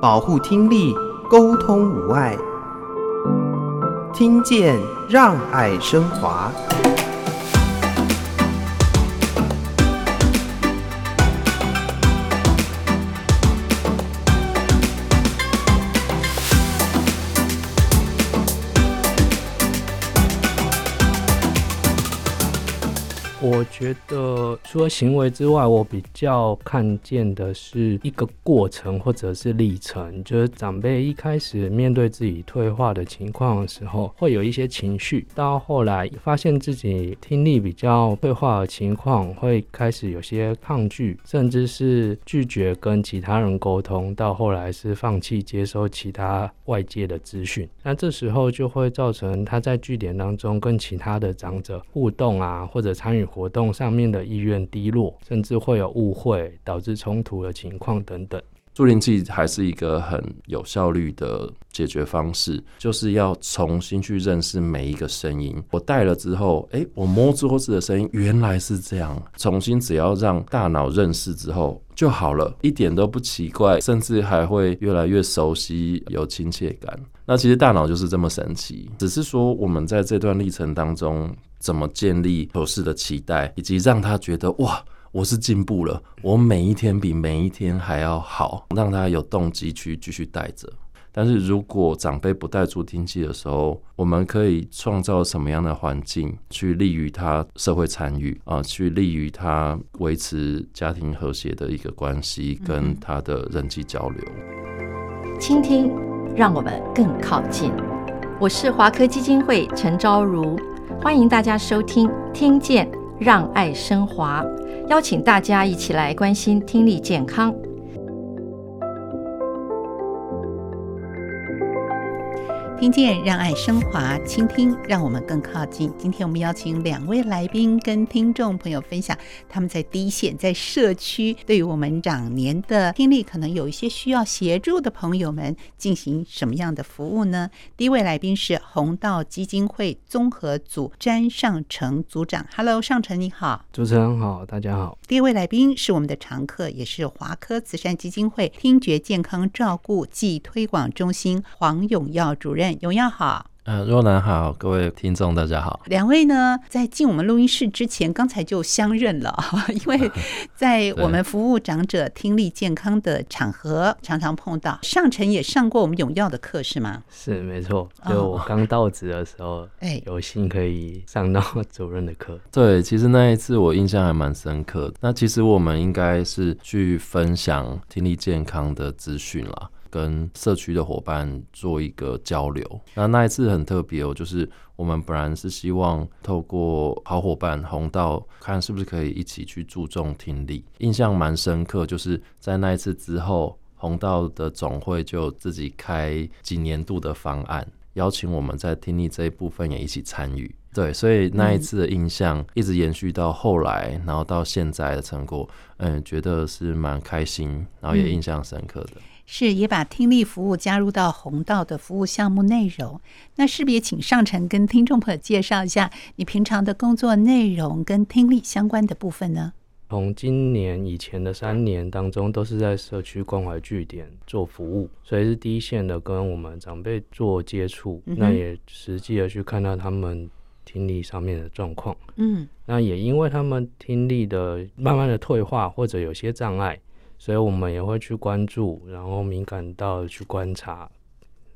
保护听力，沟通无碍，听见让爱升华。我觉得除了行为之外，我比较看见的是一个过程或者是历程。就是长辈一开始面对自己退化的情况的时候，会有一些情绪；到后来发现自己听力比较退化的情况，会开始有些抗拒，甚至是拒绝跟其他人沟通；到后来是放弃接收其他外界的资讯。那这时候就会造成他在据点当中跟其他的长者互动啊，或者参与活动上面的意愿低落，甚至会有误会，导致冲突的情况等等。助听器还是一个很有效率的解决方式，就是要重新去认识每一个声音。我戴了之后，诶，我摸桌子的声音原来是这样。重新只要让大脑认识之后就好了，一点都不奇怪，甚至还会越来越熟悉，有亲切感。那其实大脑就是这么神奇，只是说我们在这段历程当中。怎么建立合适的期待，以及让他觉得哇，我是进步了，我每一天比每一天还要好，让他有动机去继续带着。但是如果长辈不带助听器的时候，我们可以创造什么样的环境，去利于他社会参与啊，去利于他维持家庭和谐的一个关系，跟他的人际交流。倾听，让我们更靠近。我是华科基金会陈昭如。欢迎大家收听《听见让爱升华》，邀请大家一起来关心听力健康。听见让爱升华，倾听让我们更靠近。今天我们邀请两位来宾跟听众朋友分享他们在第一线，在社区对于我们长年的听力可能有一些需要协助的朋友们进行什么样的服务呢？第一位来宾是弘道基金会综合组詹尚成组长。Hello，尚成你好。主持人好，大家好。第一位来宾是我们的常客，也是华科慈善基金会听觉健康照顾暨推广中心黄永耀主任。永耀好，呃，若男好，各位听众大家好。两位呢，在进我们录音室之前，刚才就相认了，因为在 我们服务长者听力健康的场合，常常碰到。上晨也上过我们永耀的课是吗？是，没错。就我刚到职的时候，哎，有幸可以上到主任的课。对，其实那一次我印象还蛮深刻的。那其实我们应该是去分享听力健康的资讯啦。跟社区的伙伴做一个交流，那那一次很特别哦，就是我们本来是希望透过好伙伴红道，看是不是可以一起去注重听力。印象蛮深刻，就是在那一次之后，红道的总会就自己开几年度的方案，邀请我们在听力这一部分也一起参与。对，所以那一次的印象一直延续到后来，然后到现在的成果，嗯，觉得是蛮开心，然后也印象深刻的。嗯是，也把听力服务加入到红道的服务项目内容。那是不是也请上晨跟听众朋友介绍一下你平常的工作内容跟听力相关的部分呢？从今年以前的三年当中，都是在社区关怀据点做服务，所以是第一线的跟我们长辈做接触，嗯、那也实际的去看到他们听力上面的状况。嗯，那也因为他们听力的慢慢的退化或者有些障碍。所以我们也会去关注，然后敏感到去观察，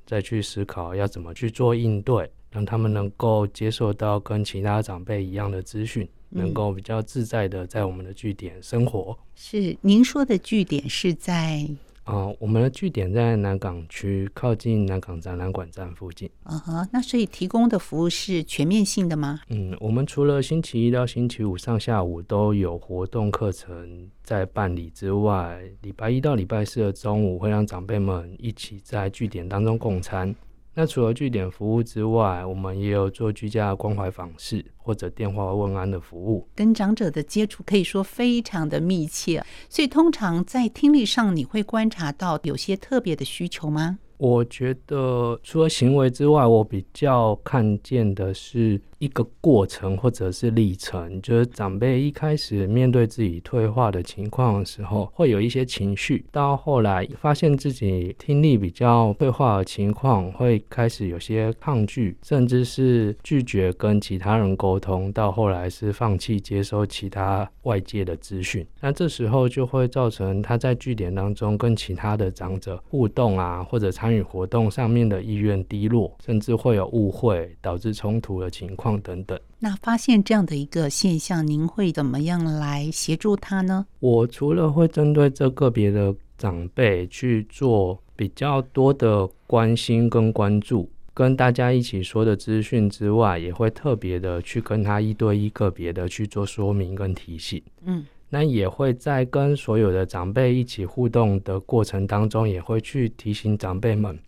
再去思考要怎么去做应对，让他们能够接受到跟其他长辈一样的资讯，能够比较自在的在我们的据点生活。是，您说的据点是在？啊、呃，我们的据点在南港区，靠近南港展览馆站附近。嗯哼，那所以提供的服务是全面性的吗？嗯，我们除了星期一到星期五上下午都有活动课程在办理之外，礼拜一到礼拜四的中午会让长辈们一起在据点当中共餐。那除了据点服务之外，我们也有做居家关怀访视或者电话问安的服务，跟长者的接触可以说非常的密切。所以通常在听力上，你会观察到有些特别的需求吗？我觉得除了行为之外，我比较看见的是一个过程或者是历程。就是长辈一开始面对自己退化的情况的时候，会有一些情绪；到后来发现自己听力比较退化的情况，会开始有些抗拒，甚至是拒绝跟其他人沟通；到后来是放弃接收其他外界的资讯。那这时候就会造成他在据点当中跟其他的长者互动啊，或者参与活动上面的意愿低落，甚至会有误会，导致冲突的情况等等。那发现这样的一个现象，您会怎么样来协助他呢？我除了会针对这个别的长辈去做比较多的关心跟关注，跟大家一起说的资讯之外，也会特别的去跟他一对一个别的去做说明跟提醒。嗯。那也会在跟所有的长辈一起互动的过程当中，也会去提醒长辈们，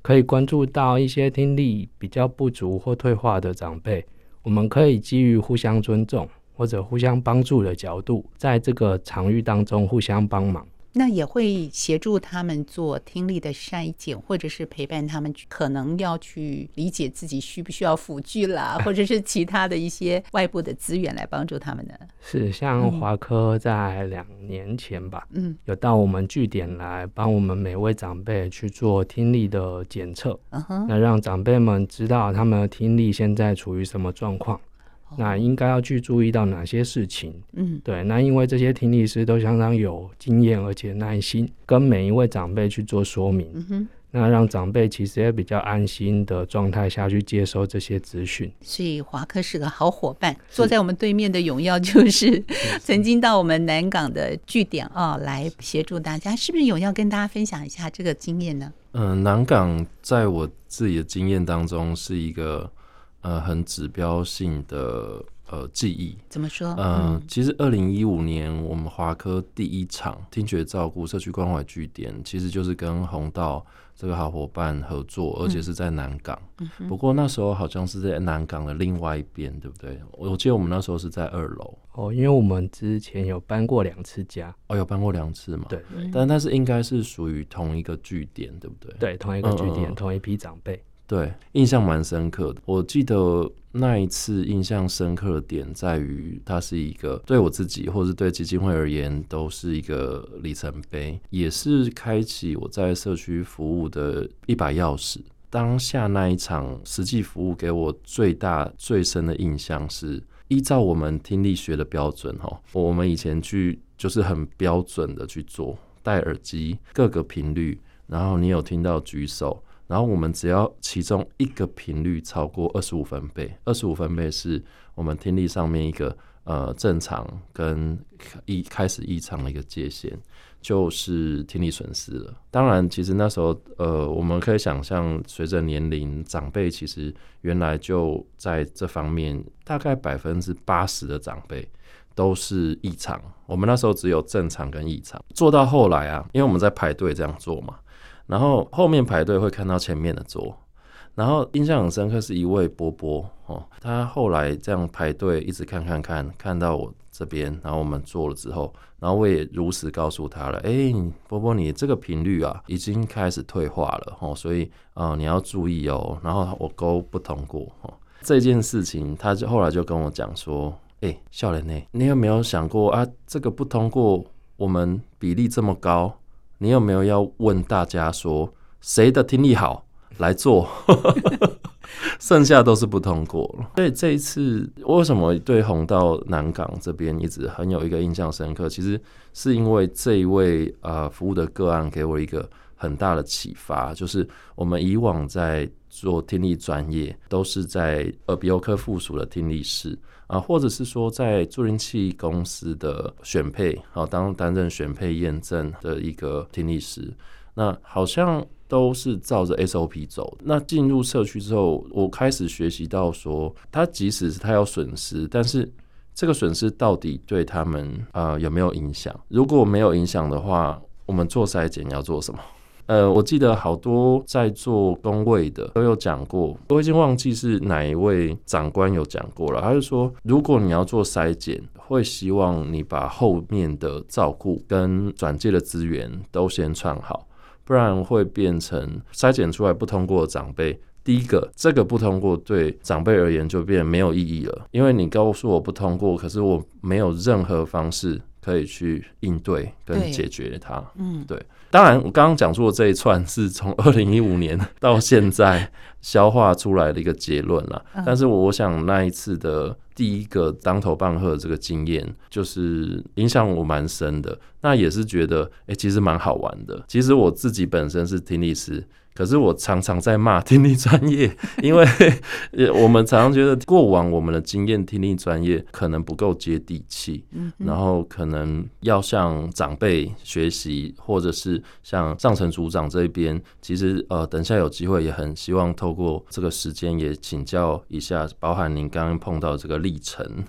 可以关注到一些听力比较不足或退化的长辈，我们可以基于互相尊重或者互相帮助的角度，在这个场域当中互相帮忙。那也会协助他们做听力的筛检，或者是陪伴他们，可能要去理解自己需不需要辅具啦，或者是其他的一些外部的资源来帮助他们呢？是，像华科在两年前吧，嗯，有到我们据点来帮我们每位长辈去做听力的检测，嗯哼，那让长辈们知道他们的听力现在处于什么状况。那应该要去注意到哪些事情？嗯，对。那因为这些听力师都相当有经验，而且耐心，跟每一位长辈去做说明。嗯哼，那让长辈其实也比较安心的状态下去接收这些资讯。所以华科是个好伙伴。坐在我们对面的永耀就是曾经到我们南港的据点啊，来协助大家。是不是永耀跟大家分享一下这个经验呢？嗯、呃，南港在我自己的经验当中是一个。呃，很指标性的呃记忆，怎么说？嗯、呃，其实二零一五年我们华科第一场听觉照顾社区关怀据点，其实就是跟红道这个好伙伴合作，而且是在南港。嗯、不过那时候好像是在南港的另外一边，对不对？我记得我们那时候是在二楼。哦，因为我们之前有搬过两次家。哦，有搬过两次嘛？对。但但是应该是属于同一个据点，对不对？对，同一个据点，嗯嗯同一批长辈。对，印象蛮深刻的。我记得那一次印象深刻的点在于，它是一个对我自己，或是对基金会而言，都是一个里程碑，也是开启我在社区服务的一把钥匙。当下那一场实际服务给我最大最深的印象是，依照我们听力学的标准，哈，我们以前去就是很标准的去做，戴耳机，各个频率，然后你有听到举手。然后我们只要其中一个频率超过二十五分贝，二十五分贝是我们听力上面一个呃正常跟一开始异常的一个界限，就是听力损失了。当然，其实那时候呃，我们可以想象，随着年龄，长辈其实原来就在这方面，大概百分之八十的长辈都是异常。我们那时候只有正常跟异常，做到后来啊，因为我们在排队这样做嘛。然后后面排队会看到前面的桌，然后印象很深刻是一位波波哦，他后来这样排队一直看看看，看到我这边，然后我们坐了之后，然后我也如实告诉他了，哎，波波你这个频率啊已经开始退化了哦，所以啊、呃、你要注意哦，然后我勾不通过哦，这件事情他就后来就跟我讲说，哎，笑脸呢，你有没有想过啊这个不通过，我们比例这么高？你有没有要问大家说谁的听力好来做？剩下都是不通过。所以这一次为什么对红道南港这边一直很有一个印象深刻？其实是因为这一位呃服务的个案给我一个很大的启发，就是我们以往在做听力专业都是在耳鼻喉科附属的听力室。啊，或者是说在助听器公司的选配，好当担任选配验证的一个听力师，那好像都是照着 SOP 走。那进入社区之后，我开始学习到说，他即使是他有损失，但是这个损失到底对他们啊、呃、有没有影响？如果没有影响的话，我们做筛检要做什么？呃，我记得好多在做工位的都有讲过，我已经忘记是哪一位长官有讲过了。他就说，如果你要做筛检，会希望你把后面的照顾跟转介的资源都先串好，不然会变成筛检出来不通过的长辈。第一个，这个不通过对长辈而言就变没有意义了，因为你告诉我不通过，可是我没有任何方式可以去应对跟解决它。嗯，对。当然，我刚刚讲出的这一串是从 二零一五年到现在消化出来的一个结论了。但是，我想那一次的第一个当头棒喝的这个经验，就是影响我蛮深的。那也是觉得，哎，其实蛮好玩的。其实我自己本身是听力师。可是我常常在骂听力专业，因为我们常常觉得过往我们的经验听力专业可能不够接地气，然后可能要向长辈学习，或者是像上层组长这一边，其实呃，等下有机会也很希望透过这个时间也请教一下，包含您刚刚碰到这个历程，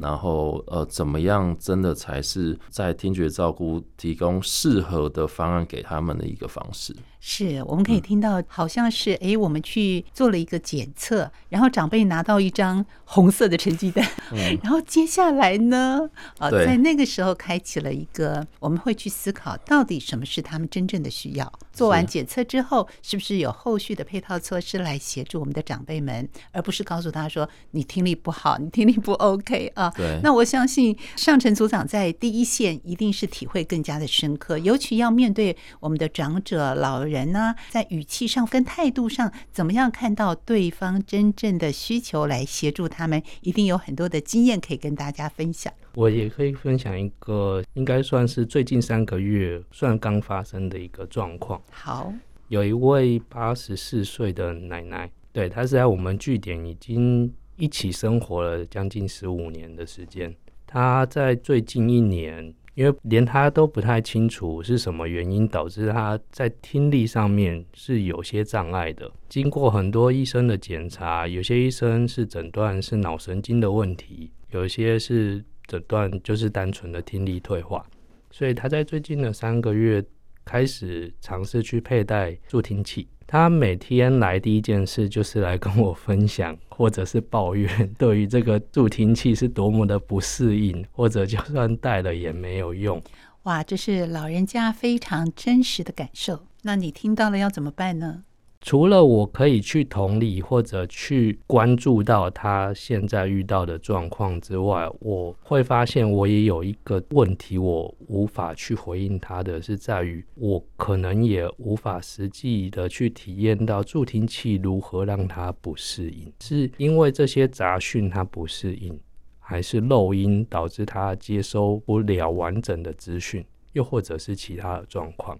然后呃，怎么样真的才是在听觉照顾提供适合的方案给他们的一个方式。是，我们可以听到，好像是哎，我们去做了一个检测，然后长辈拿到一张红色的成绩单，然后接下来呢，啊，在那个时候开启了一个，我们会去思考到底什么是他们真正的需要。做完检测之后，是不是有后续的配套措施来协助我们的长辈们，而不是告诉他说你听力不好，你听力不 OK 啊？对。那我相信上层组长在第一线一定是体会更加的深刻，尤其要面对我们的长者老人。人呢，在语气上跟态度上，怎么样看到对方真正的需求来协助他们，一定有很多的经验可以跟大家分享。我也可以分享一个，应该算是最近三个月算刚发生的一个状况。好，有一位八十四岁的奶奶，对，她是在我们据点已经一起生活了将近十五年的时间。她在最近一年。因为连他都不太清楚是什么原因导致他在听力上面是有些障碍的。经过很多医生的检查，有些医生是诊断是脑神经的问题，有些是诊断就是单纯的听力退化。所以他在最近的三个月开始尝试去佩戴助听器。他每天来第一件事就是来跟我分享，或者是抱怨，对于这个助听器是多么的不适应，或者就算戴了也没有用。哇，这是老人家非常真实的感受。那你听到了要怎么办呢？除了我可以去同理或者去关注到他现在遇到的状况之外，我会发现我也有一个问题，我无法去回应他的是在于，我可能也无法实际的去体验到助听器如何让他不适应，是因为这些杂讯他不适应，还是漏音导致他接收不了完整的资讯？又或者是其他的状况，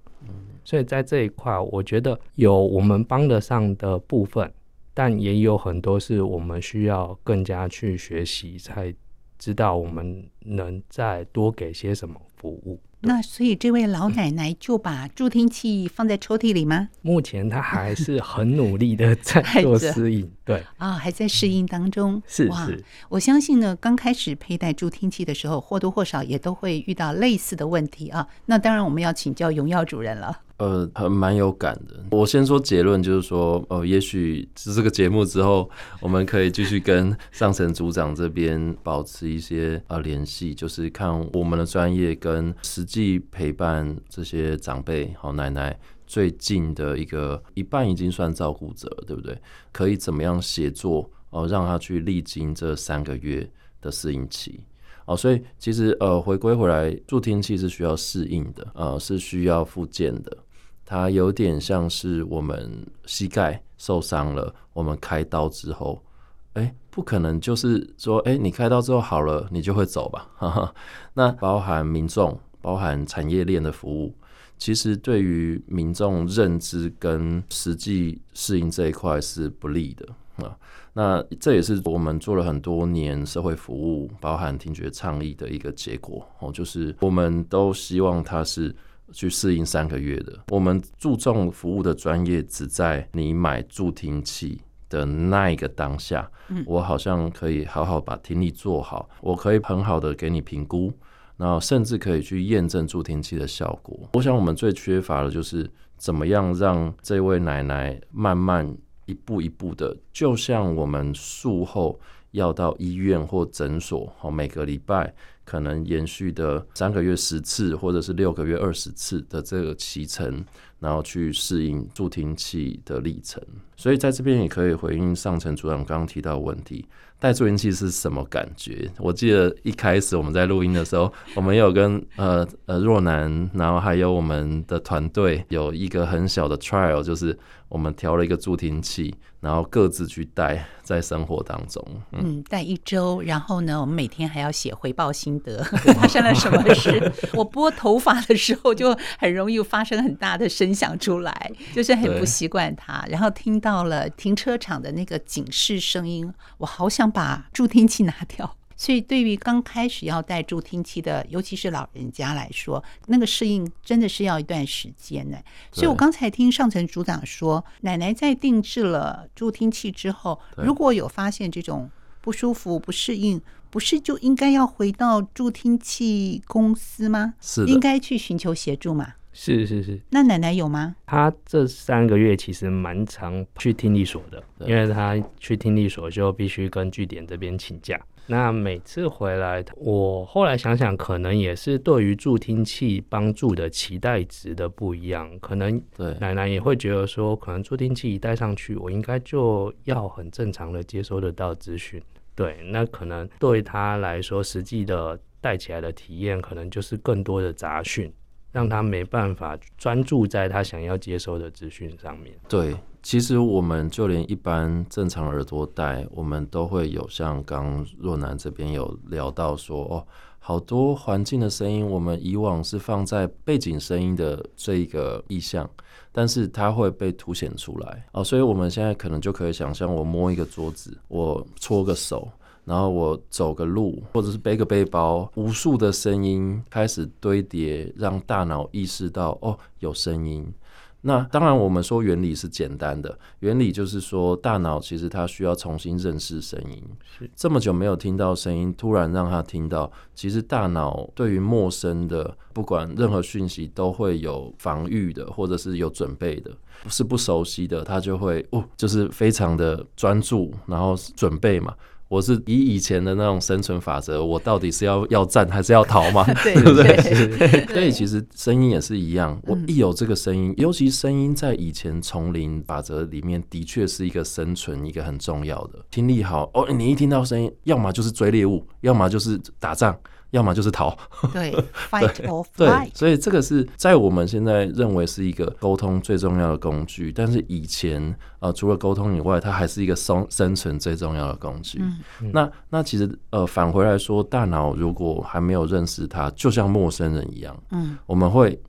所以在这一块，我觉得有我们帮得上的部分，但也有很多是我们需要更加去学习，才知道我们能再多给些什么服务。那所以这位老奶奶就把助听器放在抽屉里吗？目前她还是很努力的在做适应，对啊，还在适应当中。是是，我相信呢，刚开始佩戴助听器的时候，或多或少也都会遇到类似的问题啊。那当然，我们要请教荣耀主任了。呃，很蛮有感的。我先说结论，就是说，呃，也许是这个节目之后，我们可以继续跟上层组长这边保持一些呃联系，就是看我们的专业跟实际陪伴这些长辈、好奶奶最近的一个一半已经算照顾者，对不对？可以怎么样协作哦，让他去历经这三个月的适应期。哦，所以其实呃，回归回来，助听器是需要适应的，呃，是需要复健的。它有点像是我们膝盖受伤了，我们开刀之后，哎、不可能就是说，哎、你开刀之后好了，你就会走吧？哈哈。那包含民众，包含产业链的服务，其实对于民众认知跟实际适应这一块是不利的啊。那这也是我们做了很多年社会服务，包含听觉倡议的一个结果哦，就是我们都希望它是。去适应三个月的，我们注重服务的专业只在你买助听器的那一个当下，我好像可以好好把听力做好，我可以很好的给你评估，然后甚至可以去验证助听器的效果。我想我们最缺乏的就是怎么样让这位奶奶慢慢一步一步的，就像我们术后要到医院或诊所，好每个礼拜。可能延续的三个月十次，或者是六个月二十次的这个骑程，然后去适应助听器的历程。所以在这边也可以回应上层组长刚刚提到的问题。戴助听器是什么感觉？我记得一开始我们在录音的时候，我们有跟呃呃若男，然后还有我们的团队有一个很小的 trial，就是我们调了一个助听器，然后各自去戴在生活当中。嗯，戴一周，然后呢，我们每天还要写回报心得，发生了什么事？我拨头发的时候就很容易发生很大的声响出来，就是很不习惯它。然后听到了停车场的那个警示声音，我好想。把助听器拿掉，所以对于刚开始要戴助听器的，尤其是老人家来说，那个适应真的是要一段时间呢。所以我刚才听上层组长说，奶奶在定制了助听器之后，如果有发现这种不舒服、不适应，不是就应该要回到助听器公司吗？是应该去寻求协助吗？是是是，那奶奶有吗？她这三个月其实蛮常去听力所的，因为她去听力所就必须跟据点这边请假。那每次回来，我后来想想，可能也是对于助听器帮助的期待值的不一样。可能奶奶也会觉得说，可能助听器一戴上去，我应该就要很正常的接收得到资讯。对，那可能对她来说，实际的戴起来的体验，可能就是更多的杂讯。让他没办法专注在他想要接收的资讯上面。对，其实我们就连一般正常耳朵戴，我们都会有像刚若男这边有聊到说，哦，好多环境的声音，我们以往是放在背景声音的这一个意象，但是它会被凸显出来哦，所以我们现在可能就可以想象，我摸一个桌子，我搓个手。然后我走个路，或者是背个背包，无数的声音开始堆叠，让大脑意识到哦，有声音。那当然，我们说原理是简单的，原理就是说大脑其实它需要重新认识声音。是这么久没有听到声音，突然让他听到，其实大脑对于陌生的不管任何讯息都会有防御的，或者是有准备的。不是不熟悉的，他就会哦，就是非常的专注，然后准备嘛。我是以以前的那种生存法则，我到底是要要战还是要逃嘛？对不对？所以其实声音也是一样，我一有这个声音，尤其声音在以前丛林法则里面，的确是一个生存一个很重要的。听力好哦，你一听到声音，要么就是追猎物，要么就是打仗。要么就是逃，对，fight or flight。对，所以这个是在我们现在认为是一个沟通最重要的工具，但是以前呃，除了沟通以外，它还是一个生生存最重要的工具。嗯、那那其实呃，返回来说，大脑如果还没有认识它，就像陌生人一样，嗯，我们会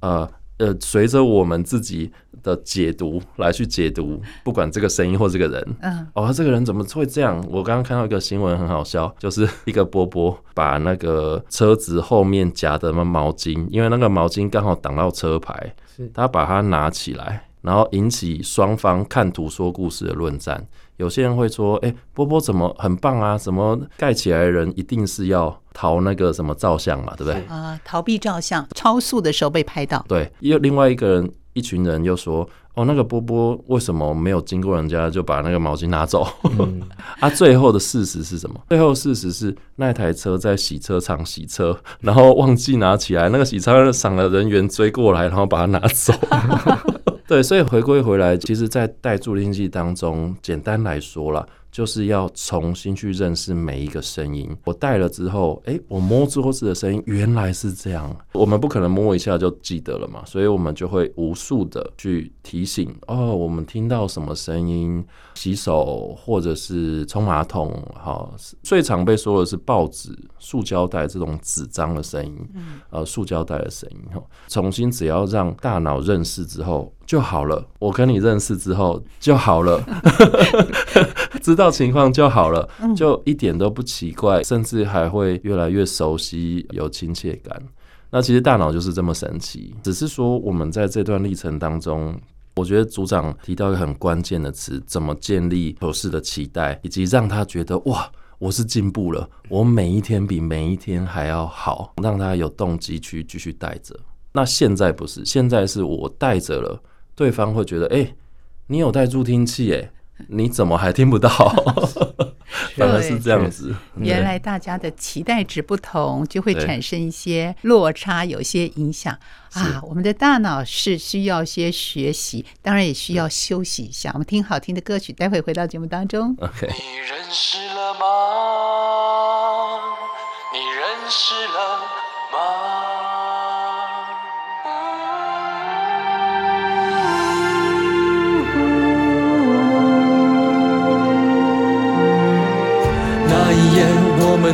呃。呃，随着我们自己的解读来去解读，不管这个声音或这个人，嗯，哦，这个人怎么会这样？我刚刚看到一个新闻很好笑，就是一个波波把那个车子后面夹的毛巾，因为那个毛巾刚好挡到车牌，是他把它拿起来，然后引起双方看图说故事的论战。有些人会说：“哎、欸，波波怎么很棒啊？怎么盖起来的人一定是要逃那个什么照相嘛？对不对？啊、呃，逃避照相，超速的时候被拍到。对，又另外一个人，一群人又说：哦，那个波波为什么没有经过人家就把那个毛巾拿走？嗯、啊，最后的事实是什么？最后事实是那台车在洗车场洗车，然后忘记拿起来，那个洗车场的人员追过来，然后把它拿走。”对，所以回归回来，其实，在带助听器当中，简单来说啦。就是要重新去认识每一个声音。我戴了之后，哎，我摸桌子的声音原来是这样。我们不可能摸一下就记得了嘛，所以我们就会无数的去提醒。哦，我们听到什么声音？洗手或者是冲马桶，好，最常被说的是报纸、塑胶袋这种纸张的声音，呃，塑胶袋的声音。哈，重新只要让大脑认识之后就好了。我跟你认识之后就好了。知道情况就好了，就一点都不奇怪，甚至还会越来越熟悉，有亲切感。那其实大脑就是这么神奇，只是说我们在这段历程当中，我觉得组长提到一个很关键的词：怎么建立合适的期待，以及让他觉得哇，我是进步了，我每一天比每一天还要好，让他有动机去继续带着。那现在不是，现在是我带着了，对方会觉得，哎、你有带助听器、欸，哎。你怎么还听不到？反而是这样子。原来大家的期待值不同，就会产生一些落差，有些影响啊。我们的大脑是需要些学习，当然也需要休息一下。我们听好听的歌曲，待会回到节目当中。OK。你认识了吗？你认识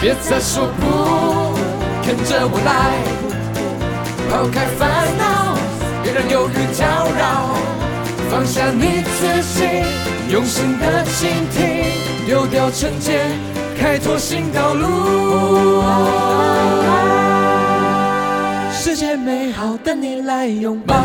别再说不，跟着我来，抛开烦恼，别让忧郁搅扰，放下你自己，用心的倾听，丢掉成见，开拓新道路。世界美好，等你来拥抱。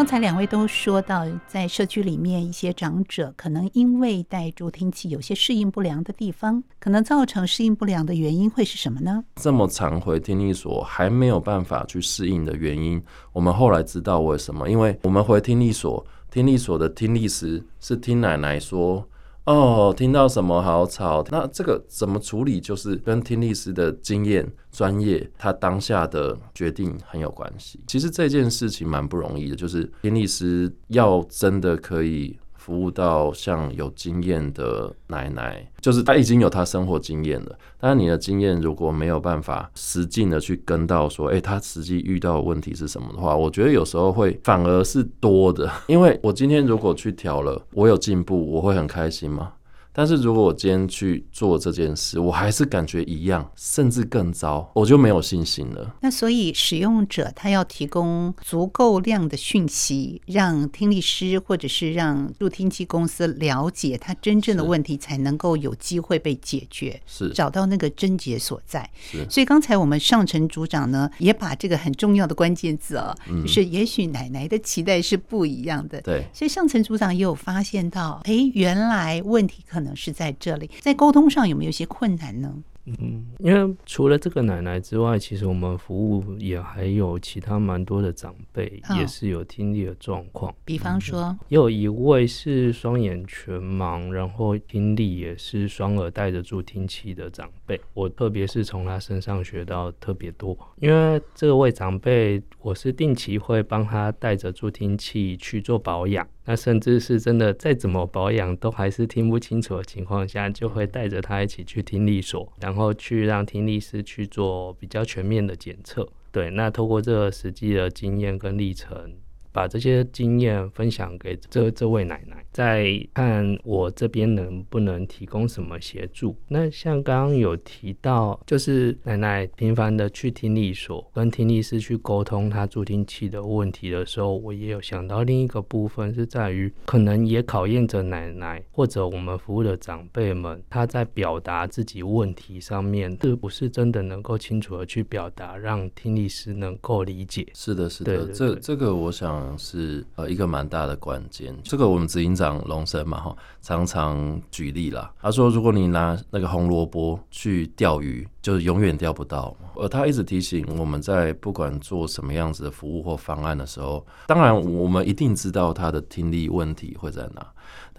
刚才两位都说到，在社区里面，一些长者可能因为戴助听器，有些适应不良的地方，可能造成适应不良的原因会是什么呢？这么常回听力所还没有办法去适应的原因，我们后来知道为什么？因为我们回听力所，听力所的听力师是听奶奶说。哦，听到什么好吵？那这个怎么处理？就是跟听力师的经验、专业，他当下的决定很有关系。其实这件事情蛮不容易的，就是听力师要真的可以。服务到像有经验的奶奶，就是她已经有她生活经验了。但是你的经验如果没有办法实际的去跟到说，哎，她实际遇到的问题是什么的话，我觉得有时候会反而是多的。因为我今天如果去调了，我有进步，我会很开心吗？但是如果我今天去做这件事，我还是感觉一样，甚至更糟，我就没有信心了。那所以使用者他要提供足够量的讯息，让听力师或者是让助听器公司了解他真正的问题，才能够有机会被解决，是找到那个症结所在。是，所以刚才我们上层组长呢，也把这个很重要的关键字哦，嗯、就是也许奶奶的期待是不一样的。对，所以上层组长也有发现到，哎，原来问题可能。可能是在这里，在沟通上有没有一些困难呢？嗯，因为除了这个奶奶之外，其实我们服务也还有其他蛮多的长辈，也是有听力的状况。比方说，也有一位是双眼全盲，然后听力也是双耳戴着助听器的长辈。我特别是从他身上学到特别多，因为这位长辈，我是定期会帮他带着助听器去做保养。那甚至是真的再怎么保养都还是听不清楚的情况下，就会带着他一起去听力所，然后去让听力师去做比较全面的检测。对，那透过这个实际的经验跟历程。把这些经验分享给这这位奶奶，再看我这边能不能提供什么协助。那像刚刚有提到，就是奶奶频繁的去听力所跟听力师去沟通她助听器的问题的时候，我也有想到另一个部分是在于，可能也考验着奶奶或者我们服务的长辈们，他在表达自己问题上面是不是真的能够清楚的去表达，让听力师能够理解。是的，是的，对对对，这这个我想。是呃一个蛮大的关键，这个我们执行长龙生嘛哈，常常举例啦。他说，如果你拿那个红萝卜去钓鱼，就是永远钓不到。而他一直提醒我们在不管做什么样子的服务或方案的时候，当然我们一定知道他的听力问题会在哪。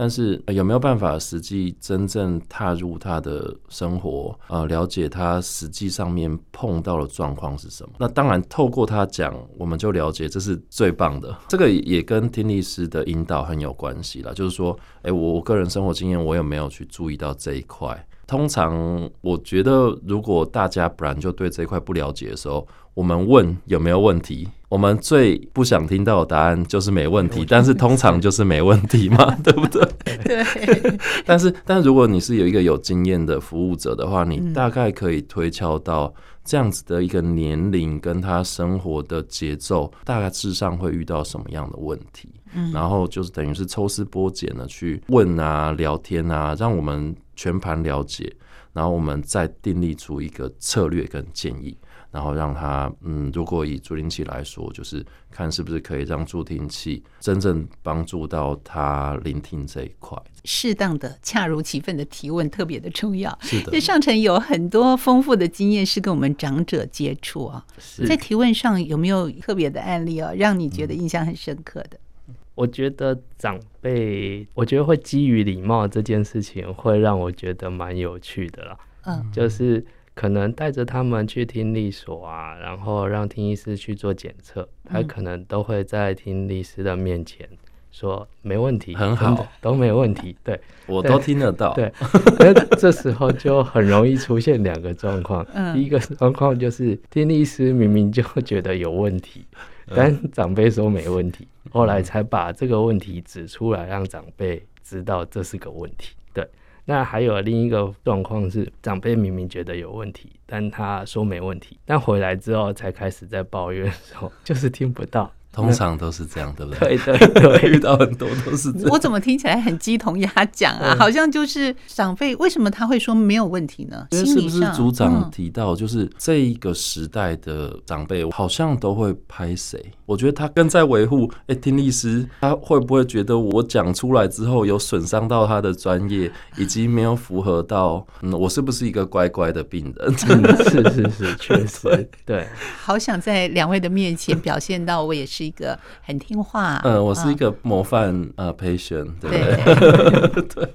但是有没有办法实际真正踏入他的生活，呃，了解他实际上面碰到的状况是什么？那当然，透过他讲，我们就了解，这是最棒的。这个也跟听力师的引导很有关系啦。就是说，诶，我我个人生活经验，我有没有去注意到这一块？通常我觉得，如果大家不然就对这一块不了解的时候，我们问有没有问题，我们最不想听到的答案就是没问题，但是通常就是没问题嘛，对不对？对。但是，但如果你是有一个有经验的服务者的话，你大概可以推敲到这样子的一个年龄跟他生活的节奏，大概事实上会遇到什么样的问题。嗯，然后就是等于是抽丝剥茧的去问啊、聊天啊，让我们全盘了解，然后我们再订立出一个策略跟建议，然后让他嗯，如果以助听器来说，就是看是不是可以让助听器真正帮助到他聆听这一块。适当的、恰如其分的提问特别的重要。是的，这上层有很多丰富的经验，是跟我们长者接触啊。在提问上有没有特别的案例啊，让你觉得印象很深刻的？我觉得长辈，我觉得会基于礼貌这件事情，会让我觉得蛮有趣的啦。嗯，就是可能带着他们去听力所啊，然后让听医师去做检测，他可能都会在听力师的面前说没问题，很好，都没问题。对，我都听得到。对，那这时候就很容易出现两个状况。嗯，第一个状况就是听力师明明就觉得有问题。但长辈说没问题，后来才把这个问题指出来，让长辈知道这是个问题。对，那还有另一个状况是，长辈明明觉得有问题，但他说没问题，但回来之后才开始在抱怨说，就是听不到。通常都是这样，对不对？对对 对，遇到很多都是这样。我怎么听起来很鸡同鸭讲啊？好像就是长辈为什么他会说没有问题呢？是不是组长提到，就是这一个时代的长辈好像都会拍谁？我觉得他更在维护。哎，听律师他会不会觉得我讲出来之后有损伤到他的专业，以及没有符合到嗯，我是不是一个乖乖的病人？是是是，确实 对。好想在两位的面前表现到我也是。是一个很听话，嗯，我是一个模范呃 patient，对。对，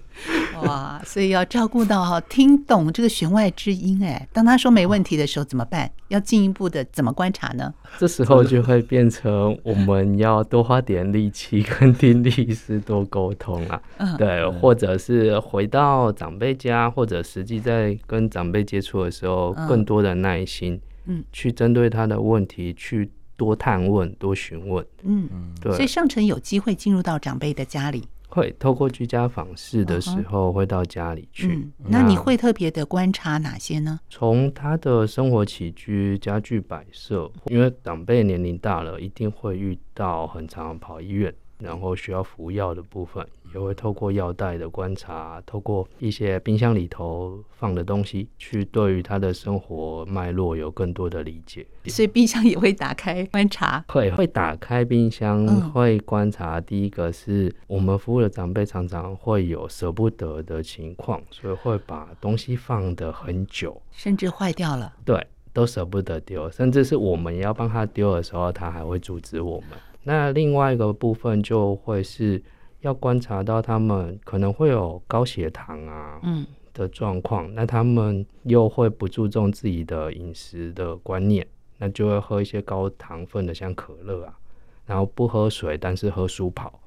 哇，所以要照顾到哈，听懂这个弦外之音，哎，当他说没问题的时候怎么办？要进一步的怎么观察呢？这时候就会变成我们要多花点力气跟听力师多沟通啊，嗯，对，或者是回到长辈家，或者实际在跟长辈接触的时候，更多的耐心，嗯，去针对他的问题去。多探问，多询问，嗯，对。所以上层有机会进入到长辈的家里，会透过居家访视的时候，会到家里去。嗯，那你会特别的观察哪些呢？从他的生活起居、家具摆设，因为长辈年龄大了，一定会遇到很常跑医院，然后需要服药的部分。也会透过药袋的观察，透过一些冰箱里头放的东西，去对于他的生活脉络有更多的理解。所以冰箱也会打开观察，会会打开冰箱，会观察。第一个是我们服务的长辈常常会有舍不得的情况，所以会把东西放得很久，甚至坏掉了。对，都舍不得丢，甚至是我们要帮他丢的时候，他还会阻止我们。那另外一个部分就会是。要观察到他们可能会有高血糖啊，嗯的状况，那他们又会不注重自己的饮食的观念，那就会喝一些高糖分的，像可乐啊，然后不喝水，但是喝舒跑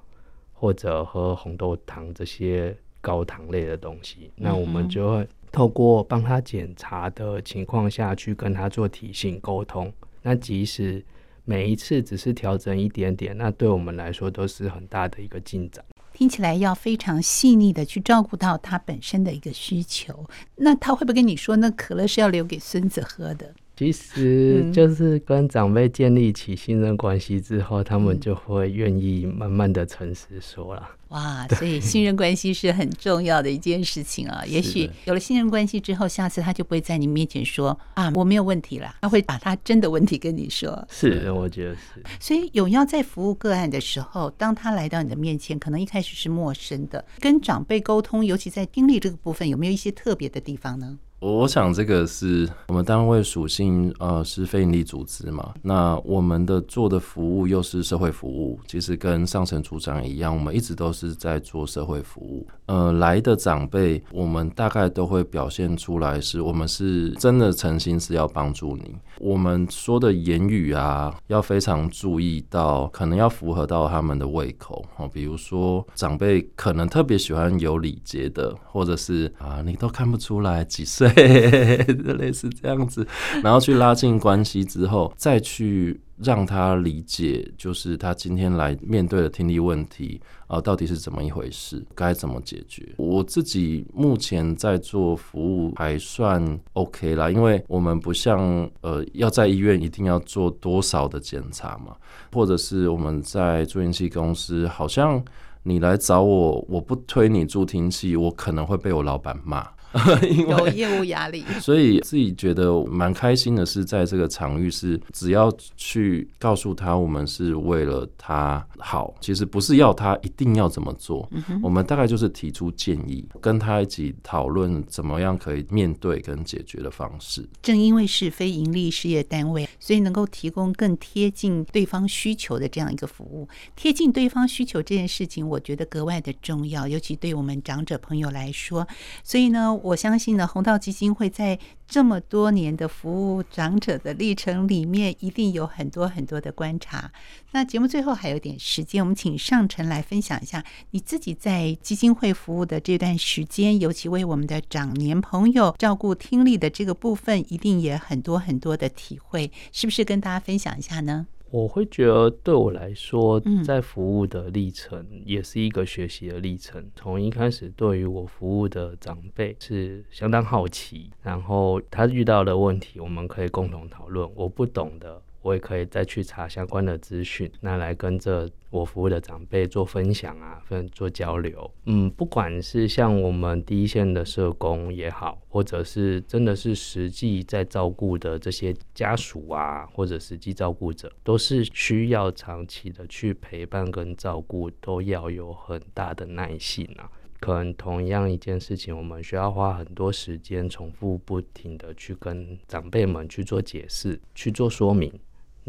或者喝红豆糖这些高糖类的东西，那我们就会透过帮他检查的情况下去跟他做提醒沟通，那即使。每一次只是调整一点点，那对我们来说都是很大的一个进展。听起来要非常细腻的去照顾到他本身的一个需求。那他会不会跟你说，那可乐是要留给孙子喝的？其实就是跟长辈建立起信任关系之后，他们就会愿意慢慢的诚实说了。哇，所以信任关系是很重要的一件事情啊。也许有了信任关系之后，下次他就不会在你面前说啊，我没有问题了，他会把他真的问题跟你说。是，我觉得是。所以永耀在服务个案的时候，当他来到你的面前，可能一开始是陌生的，跟长辈沟通，尤其在听力这个部分，有没有一些特别的地方呢？我想这个是我们单位属性，呃，是非营利组织嘛。那我们的做的服务又是社会服务，其实跟上层组长一样，我们一直都是在做社会服务。呃，来的长辈，我们大概都会表现出来，是我们是真的诚心是要帮助你。我们说的言语啊，要非常注意到，可能要符合到他们的胃口哦。比如说，长辈可能特别喜欢有礼节的，或者是啊，你都看不出来几岁。对，类似这样子，然后去拉近关系之后，再去让他理解，就是他今天来面对的听力问题啊、到底是怎么一回事，该怎么解决。我自己目前在做服务还算 OK 啦，因为我们不像呃要在医院一定要做多少的检查嘛，或者是我们在助听器公司，好像你来找我，我不推你助听器，我可能会被我老板骂。有业务压力，所以自己觉得蛮开心的是，在这个场域是只要去告诉他，我们是为了他好，其实不是要他一定要怎么做，我们大概就是提出建议，跟他一起讨论怎么样可以面对跟解决的方式。正因为是非盈利事业单位，所以能够提供更贴近对方需求的这样一个服务。贴近对方需求这件事情，我觉得格外的重要，尤其对我们长者朋友来说。所以呢。我相信呢，弘道基金会在这么多年的服务长者的历程里面，一定有很多很多的观察。那节目最后还有点时间，我们请上晨来分享一下你自己在基金会服务的这段时间，尤其为我们的长年朋友照顾听力的这个部分，一定也很多很多的体会，是不是跟大家分享一下呢？我会觉得，对我来说，在服务的历程也是一个学习的历程。从一开始，对于我服务的长辈是相当好奇，然后他遇到的问题，我们可以共同讨论。我不懂的。我也可以再去查相关的资讯，那来跟着我服务的长辈做分享啊，分做交流。嗯，不管是像我们第一线的社工也好，或者是真的是实际在照顾的这些家属啊，或者实际照顾者，都是需要长期的去陪伴跟照顾，都要有很大的耐性啊。可能同样一件事情，我们需要花很多时间，重复不停的去跟长辈们去做解释，去做说明。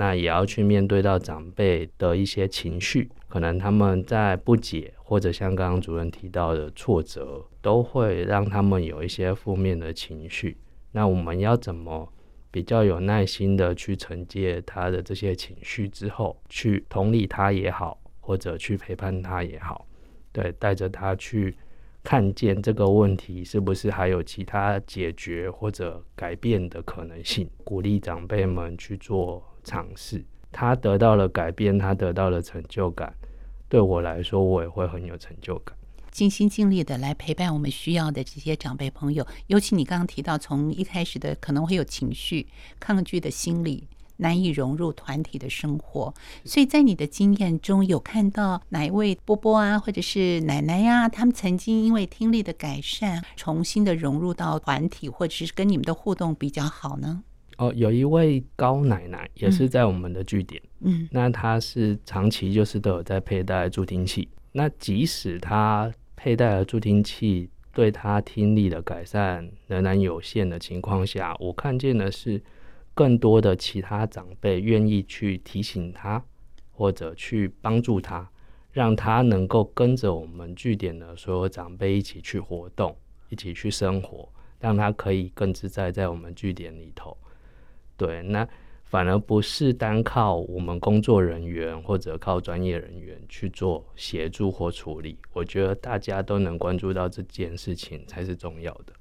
那也要去面对到长辈的一些情绪，可能他们在不解，或者像刚刚主任提到的挫折，都会让他们有一些负面的情绪。那我们要怎么比较有耐心的去承接他的这些情绪之后，去同理他也好，或者去陪伴他也好，对，带着他去看见这个问题是不是还有其他解决或者改变的可能性，鼓励长辈们去做。尝试，他得到了改变，他得到了成就感。对我来说，我也会很有成就感。尽心尽力的来陪伴我们需要的这些长辈朋友，尤其你刚刚提到，从一开始的可能会有情绪抗拒的心理，难以融入团体的生活。所以在你的经验中有看到哪一位波波啊，或者是奶奶呀、他们曾经因为听力的改善，重新的融入到团体，或者是跟你们的互动比较好呢？哦，有一位高奶奶也是在我们的据点，嗯，那她是长期就是都有在佩戴助听器，那即使她佩戴了助听器，对她听力的改善仍然有限的情况下，我看见的是更多的其他长辈愿意去提醒她，或者去帮助她，让她能够跟着我们据点的所有长辈一起去活动，一起去生活，让她可以更自在在我们据点里头。对，那反而不是单靠我们工作人员或者靠专业人员去做协助或处理。我觉得大家都能关注到这件事情才是重要的。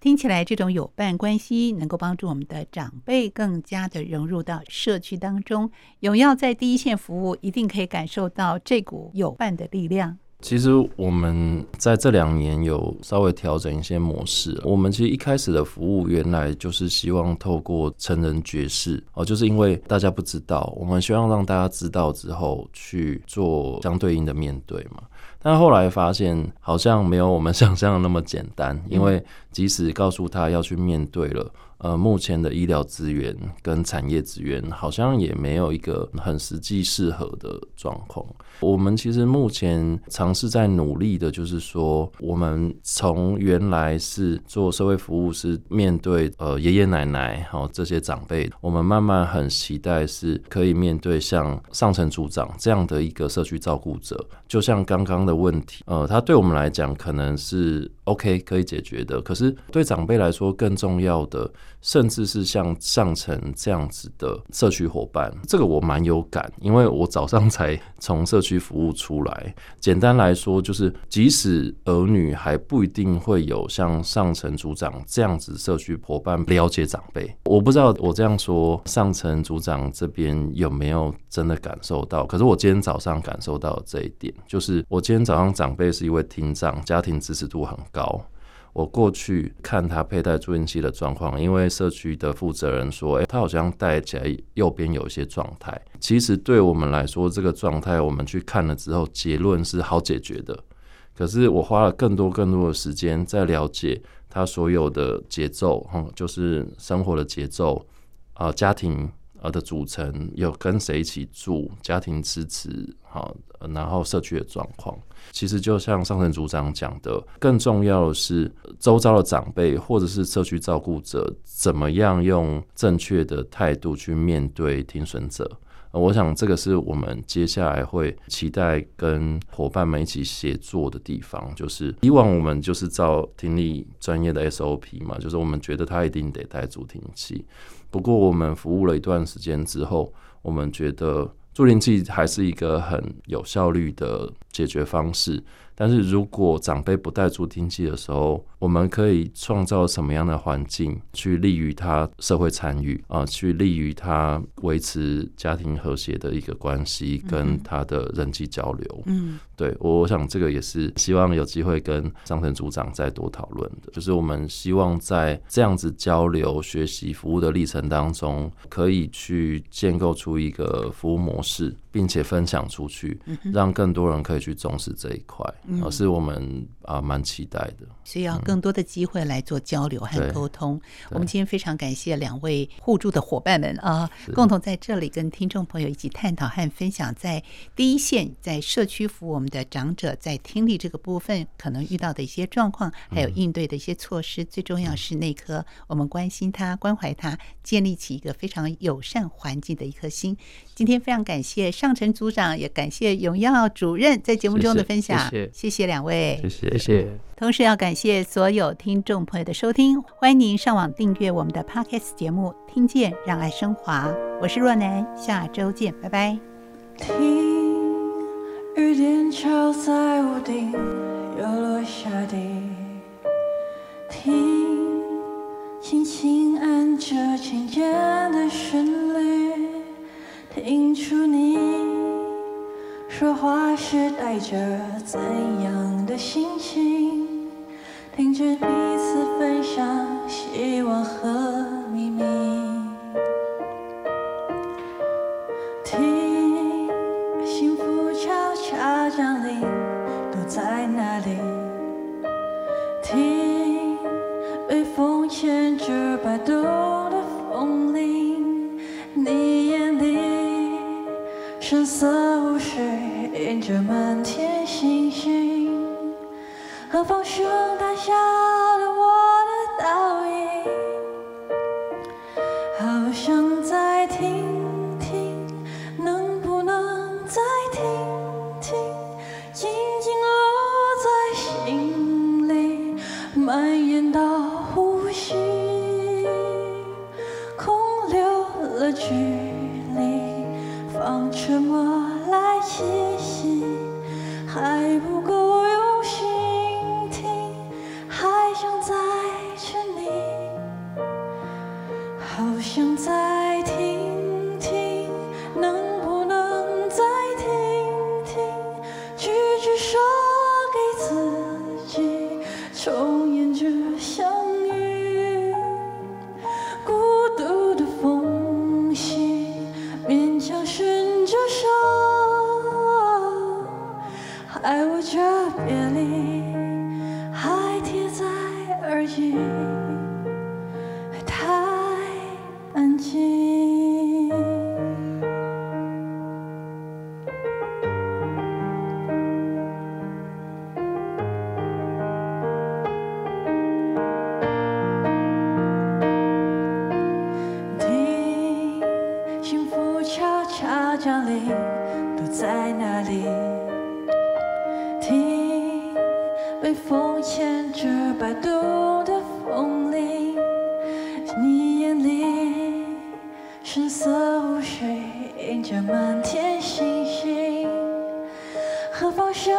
听起来，这种友伴关系能够帮助我们的长辈更加的融入到社区当中。永耀在第一线服务，一定可以感受到这股友伴的力量。其实我们在这两年有稍微调整一些模式。我们其实一开始的服务原来就是希望透过成人爵士哦，就是因为大家不知道，我们希望让大家知道之后去做相对应的面对嘛。但后来发现好像没有我们想象的那么简单，因为即使告诉他要去面对了。呃，目前的医疗资源跟产业资源好像也没有一个很实际适合的状况。我们其实目前尝试在努力的，就是说，我们从原来是做社会服务，是面对呃爷爷奶奶好这些长辈，我们慢慢很期待是可以面对像上层组长这样的一个社区照顾者。就像刚刚的问题，呃，他对我们来讲可能是 OK 可以解决的，可是对长辈来说更重要的。甚至是像上层这样子的社区伙伴，这个我蛮有感，因为我早上才从社区服务出来。简单来说，就是即使儿女还不一定会有像上层组长这样子社区伙伴了解长辈，我不知道我这样说，上层组长这边有没有真的感受到？可是我今天早上感受到这一点，就是我今天早上长辈是一位听障，家庭支持度很高。我过去看他佩戴助听器的状况，因为社区的负责人说，诶，他好像戴起来右边有一些状态。其实对我们来说，这个状态我们去看了之后，结论是好解决的。可是我花了更多更多的时间在了解他所有的节奏，嗯，就是生活的节奏啊，家庭。呃的组成有跟谁一起住，家庭支持好，然后社区的状况，其实就像上层组长讲的，更重要的是周遭的长辈或者是社区照顾者怎么样用正确的态度去面对听损者。我想这个是我们接下来会期待跟伙伴们一起协作的地方，就是以往我们就是照听力专业的 SOP 嘛，就是我们觉得他一定得戴助听器。不过，我们服务了一段时间之后，我们觉得助听器还是一个很有效率的解决方式。但是如果长辈不带助听器的时候，我们可以创造什么样的环境，去利于他社会参与啊，去利于他维持家庭和谐的一个关系，跟他的人际交流。嗯，对，我想这个也是希望有机会跟上层组长再多讨论的，就是我们希望在这样子交流、学习、服务的历程当中，可以去建构出一个服务模式，并且分享出去，让更多人可以去重视这一块。而是我们啊蛮期待的，所以要更多的机会来做交流和沟通。我们今天非常感谢两位互助的伙伴们啊，共同在这里跟听众朋友一起探讨和分享，在第一线在社区服务我们的长者在听力这个部分可能遇到的一些状况，还有应对的一些措施。最重要是那颗我们关心他、关怀他，建立起一个非常友善环境的一颗心。今天非常感谢上层组长，也感谢荣耀主任在节目中的分享。谢谢。谢谢两位，谢谢谢谢。同时要感谢所有听众朋友的收听，欢迎您上网订阅我们的 Podcast 节目，听见让爱升华。我是若男，下周见，拜拜。听雨点敲在屋顶，又落下地。听轻轻按着琴键的旋律，听出你。说话时带着怎样的心情？听着彼此分享希望和秘密。这满天星星，和放声大笑。微风牵着摆动的风铃，你眼里神色无水映着满天星星，何方声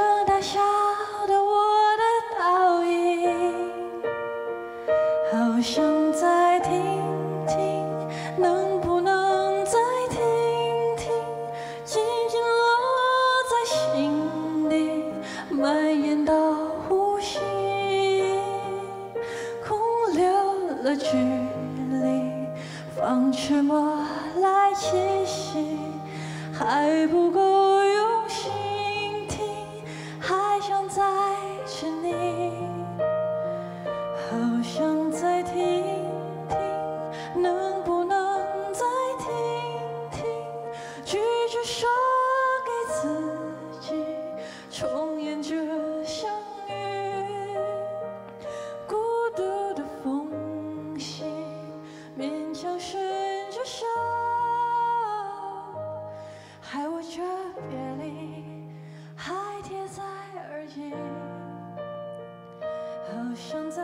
我想再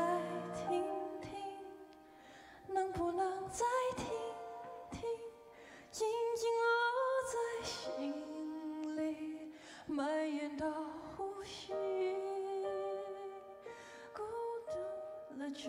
听听，能不能再听听，静静落在心里，蔓延到呼吸，孤独了距